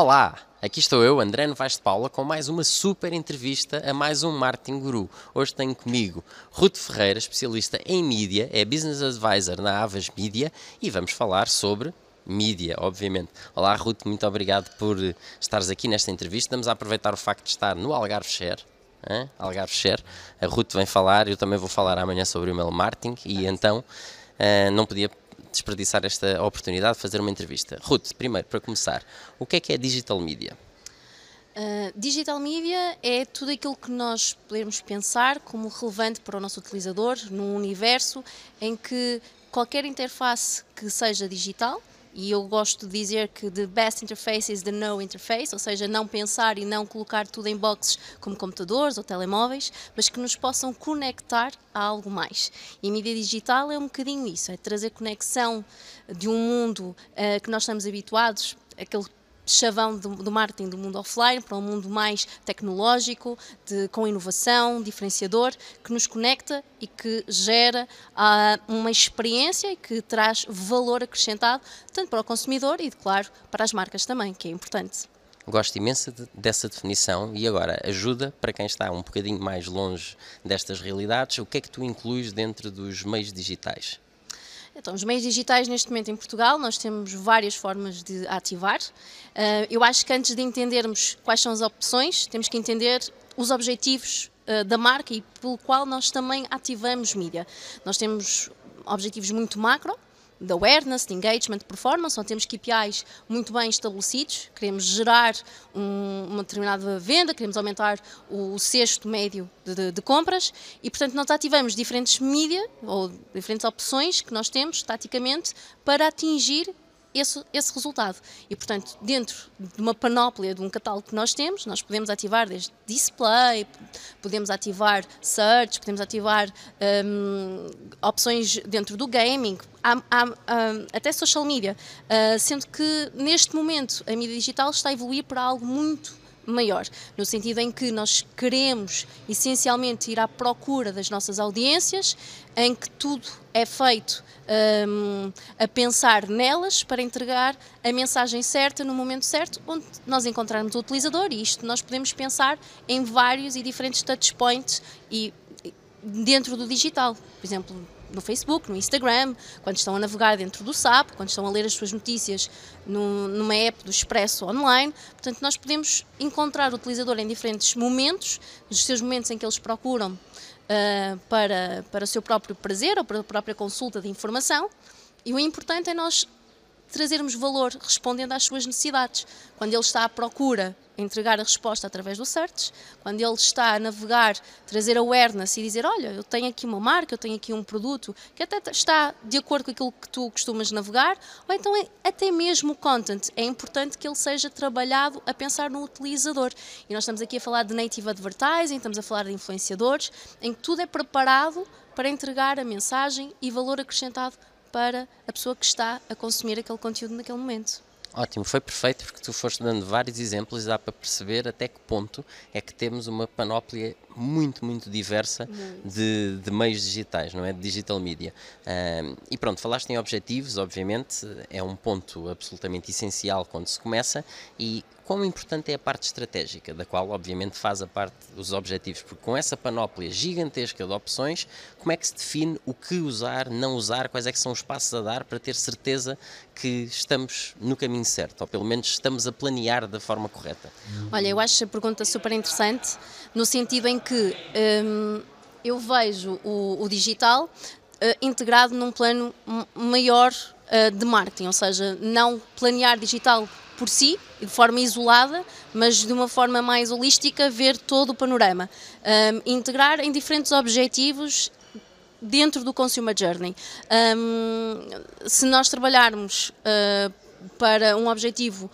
Olá, aqui estou eu, André Novaes de Paula, com mais uma super entrevista a mais um Marketing Guru. Hoje tenho comigo Ruth Ferreira, especialista em mídia, é Business Advisor na Avas Mídia e vamos falar sobre mídia, obviamente. Olá Ruth, muito obrigado por estares aqui nesta entrevista. Vamos aproveitar o facto de estar no Algarve Share. Hein? Algarve Share. A Ruth vem falar, eu também vou falar amanhã sobre o email marketing e então uh, não podia desperdiçar esta oportunidade de fazer uma entrevista. Ruth, primeiro, para começar, o que é que é digital media? Uh, digital media é tudo aquilo que nós podemos pensar como relevante para o nosso utilizador num universo em que qualquer interface que seja digital e eu gosto de dizer que the best interface is the no interface, ou seja, não pensar e não colocar tudo em boxes como computadores ou telemóveis, mas que nos possam conectar a algo mais. E a mídia digital é um bocadinho isso, é trazer conexão de um mundo uh, que nós estamos habituados, aquele chavão do, do, marketing do mundo offline para um mundo mais tecnológico, de, com inovação, diferenciador, que nos conecta e que gera uh, uma experiência e que traz valor acrescentado, tanto para o consumidor e, claro, para as marcas também, que é importante. Gosto imenso de, dessa definição e agora ajuda para quem está um bocadinho mais longe destas realidades. O que é que tu incluís dentro dos meios digitais? Então, os meios digitais neste momento em Portugal, nós temos várias formas de ativar. Uh, eu acho que antes de entendermos quais são as opções, temos que entender os objetivos uh, da marca e pelo qual nós também ativamos mídia. Nós temos objetivos muito macro, de awareness, de engagement, de performance, onde temos KPIs muito bem estabelecidos, queremos gerar um, uma determinada venda, queremos aumentar o, o cesto médio de, de, de, compras. E, portanto, nós ativamos diferentes mídia ou diferentes opções que nós temos, taticamente, para atingir esse, esse resultado. E, portanto, dentro de uma panóplia de um catálogo que nós temos, nós podemos ativar desde display, podemos ativar search, podemos ativar um, opções dentro do gaming, há, há, hum, até social media, uh, sendo que neste momento a mídia digital está a evoluir para algo muito maior, no sentido em que nós queremos essencialmente ir à procura das nossas audiências, em que tudo é feito um, a pensar nelas para entregar a mensagem certa no momento certo, onde nós encontrarmos o utilizador, e isto nós podemos pensar em vários e diferentes touchpoints e dentro do digital, por exemplo, no Facebook, no Instagram, quando estão a navegar dentro do SAP, quando estão a ler as suas notícias no, numa app do Expresso online. Portanto, nós podemos encontrar o utilizador em diferentes momentos, nos seus momentos em que eles procuram uh, para, para o seu próprio prazer ou para a própria consulta de informação. E o importante é nós trazermos valor respondendo às suas necessidades. Quando ele está à procura entregar a resposta através do search, quando ele está a navegar, trazer awareness e dizer, olha, eu tenho aqui uma marca, eu tenho aqui um produto que até está de acordo com aquilo que tu costumas navegar, ou então é, até mesmo o content, é importante que ele seja trabalhado a pensar no utilizador. E nós estamos aqui a falar de native advertising, estamos a falar de influenciadores, em que tudo é preparado para entregar a mensagem e valor acrescentado para a pessoa que está a consumir aquele conteúdo naquele momento. Ótimo, foi perfeito porque tu foste dando vários exemplos e dá para perceber até que ponto é que temos uma panóplia muito, muito diversa muito. De, de, meios digitais, não é? De digital media. Um, e pronto, falaste em objetivos, obviamente, é um ponto absolutamente essencial quando se começa e quão importante é a parte estratégica, da qual obviamente faz a parte dos objetivos, porque com essa panóplia gigantesca de opções, como é que se define o que usar, não usar, quais é que são os passos a dar para ter certeza que estamos no caminho certo, ou pelo menos estamos a planear da forma correta? Olha, eu acho a pergunta super interessante, no sentido em que hum, eu vejo o, o digital uh, integrado num plano maior uh, de marketing, ou seja, não planear digital por si, de forma isolada, mas de uma forma mais holística, ver todo o panorama. Um, integrar em diferentes objetivos dentro do Consumer Journey. Um, se nós trabalharmos uh, para um objetivo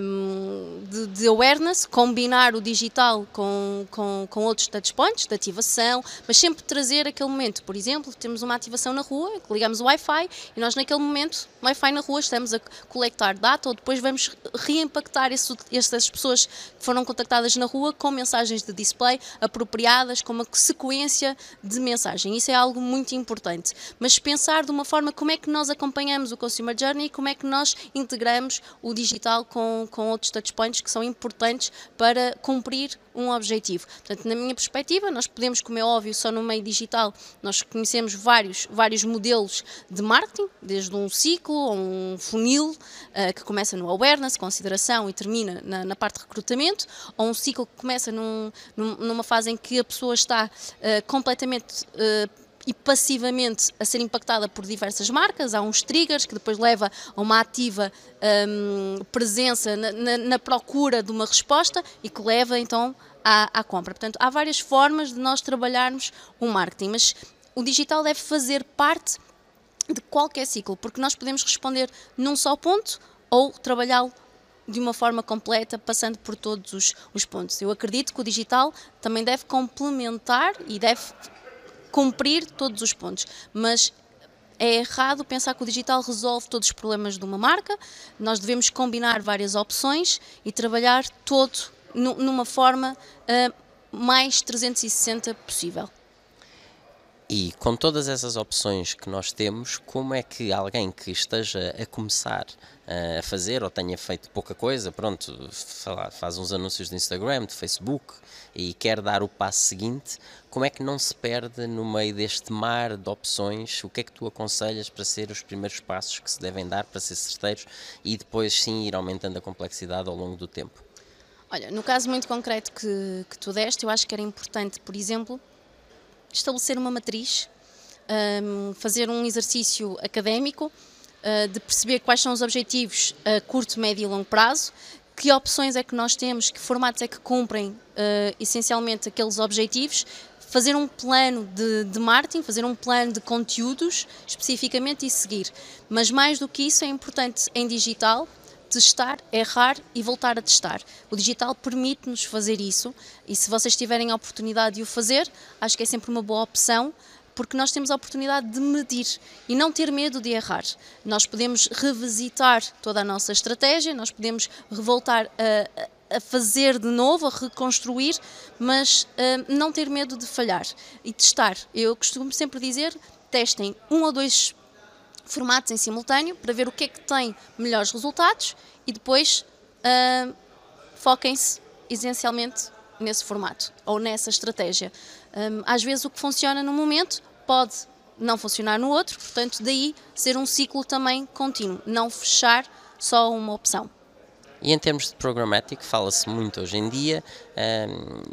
um, de, de, awareness, combinar o digital com, com, com outros touchpoints de ativação, mas sempre trazer aquele momento. Por exemplo, temos uma ativação na rua, ligamos o Wi-Fi e nós naquele momento, Wi-Fi na rua, estamos a coletar data ou depois vamos reimpactar essas pessoas que foram contactadas na rua com mensagens de display apropriadas, com uma sequência de mensagem. Isso é algo muito importante. Mas pensar de uma forma como é que nós acompanhamos o Consumer Journey como é que nós integramos o digital com, com outros touchpoints que são importantes para cumprir um objetivo. Portanto, na minha perspectiva, nós podemos, como é óbvio, só no meio digital, nós conhecemos vários, vários modelos de marketing, desde um ciclo ou um funil uh, que começa no awareness, consideração e termina na, na, parte de recrutamento, ou um ciclo que começa num, numa fase em que a pessoa está uh, completamente uh, e passivamente a ser impactada por diversas marcas. Há uns triggers que depois leva a uma ativa um, presença na, na, na, procura de uma resposta e que leva então à, à, compra. Portanto, há várias formas de nós trabalharmos o marketing, mas o digital deve fazer parte de qualquer ciclo, porque nós podemos responder num só ponto ou trabalhá-lo de uma forma completa, passando por todos os, os pontos. Eu acredito que o digital também deve complementar e deve cumprir todos os pontos, mas é errado pensar que o digital resolve todos os problemas de uma marca. Nós devemos combinar várias opções e trabalhar todo numa forma uh, mais 360 possível. E com todas essas opções que nós temos, como é que alguém que esteja a começar uh, a fazer ou tenha feito pouca coisa, pronto, faz uns anúncios de Instagram, de Facebook e quer dar o passo seguinte, como é que não se perde no meio deste mar de opções? O que é que tu aconselhas para ser os primeiros passos que se devem dar para ser certeiros e depois sim ir aumentando a complexidade ao longo do tempo? Olha, no caso muito concreto que, que tu deste, eu acho que era importante, por exemplo, estabelecer uma matriz, um, fazer um exercício académico uh, de perceber quais são os objetivos a curto, médio e longo prazo, que opções é que nós temos, que formatos é que cumprem uh, essencialmente aqueles objetivos, fazer um plano de, de, marketing, fazer um plano de conteúdos especificamente e seguir. Mas mais do que isso é importante em digital testar, errar e voltar a testar. O digital permite-nos fazer isso e se vocês tiverem a oportunidade de o fazer, acho que é sempre uma boa opção porque nós temos a oportunidade de medir e não ter medo de errar. Nós podemos revisitar toda a nossa estratégia, nós podemos voltar a, a fazer de novo, a reconstruir, mas uh, não ter medo de falhar e testar. Eu costumo sempre dizer: testem um ou dois formatos em simultâneo para ver o que é que tem melhores resultados e depois uh, foquem-se essencialmente nesse formato ou nessa estratégia. Um, às vezes o que funciona num momento pode não funcionar no outro, portanto, daí ser um ciclo também contínuo, não fechar só uma opção. E em termos de programático, fala-se muito hoje em dia.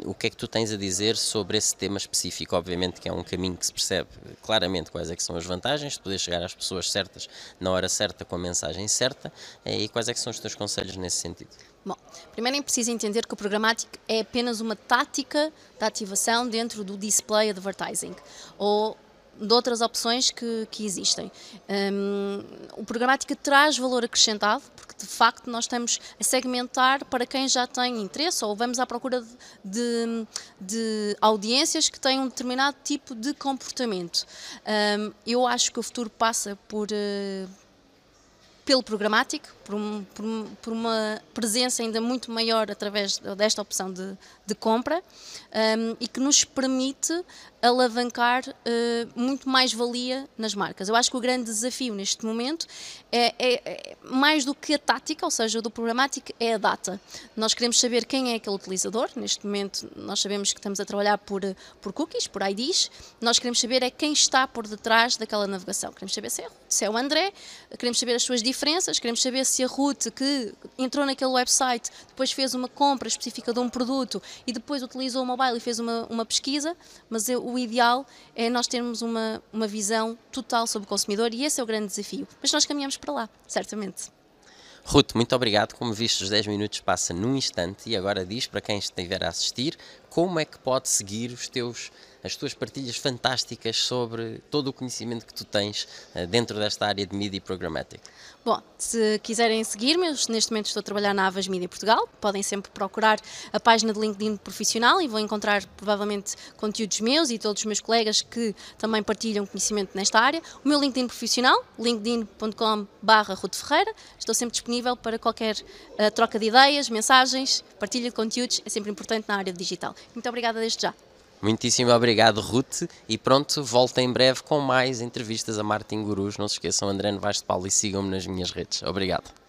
Um, o que é que tu tens a dizer sobre esse tema específico? Obviamente que é um caminho que se percebe claramente quais é que são as vantagens de poder chegar às pessoas certas na hora certa com a mensagem certa eh, e quais é que são os teus conselhos nesse sentido? Bom, primeiro é preciso entender que o programático é apenas uma tática de ativação dentro do display advertising ou de outras opções que, que existem. Um, o programática traz valor acrescentado, porque de facto nós estamos a segmentar para quem já tem interesse ou vamos à procura de, de, de audiências que têm um determinado tipo de comportamento. Um, eu acho que o futuro passa por. Uh, pelo programático, por, um, por, por, uma presença ainda muito maior através desta opção de, de compra um, e que nos permite alavancar uh, muito mais valia nas marcas. Eu acho que o grande desafio neste momento é, é, é, mais do que a tática, ou seja, do programático, é a data. Nós queremos saber quem é aquele utilizador. Neste momento, nós sabemos que estamos a trabalhar por, por cookies, por IDs. Nós queremos saber é quem está por detrás daquela navegação. Queremos saber se é, se é o André, queremos saber as suas diferenças, queremos saber se a Ruth que entrou naquele website depois fez uma compra específica de um produto e depois utilizou o mobile e fez uma, uma pesquisa, mas eu, o ideal é nós termos uma, uma visão total sobre o consumidor e esse é o grande desafio. Mas nós caminhamos para lá, certamente. Ruth, muito obrigado. Como viste, os 10 minutos passa num instante e agora diz para quem estiver a assistir como é que pode seguir os teus as tuas partilhas fantásticas sobre todo o conhecimento que tu tens uh, dentro desta área de Media Programmatic. Bom, se quiserem seguir-me, neste momento estou a trabalhar na Avas Media Portugal, podem sempre procurar a página de LinkedIn profissional e vão encontrar provavelmente conteúdos meus e todos os meus colegas que também partilham conhecimento nesta área. O meu LinkedIn profissional, linkedin.com barra Ferreira, estou sempre disponível para qualquer uh, troca de ideias, mensagens, partilha de conteúdos, é sempre importante na área digital. Muito obrigada desde já. Muitíssimo obrigado, Ruth. E pronto, volto em breve com mais entrevistas a Martin Gurus. Não se esqueçam, André Novaes de Paulo, e sigam-me nas minhas redes. Obrigado.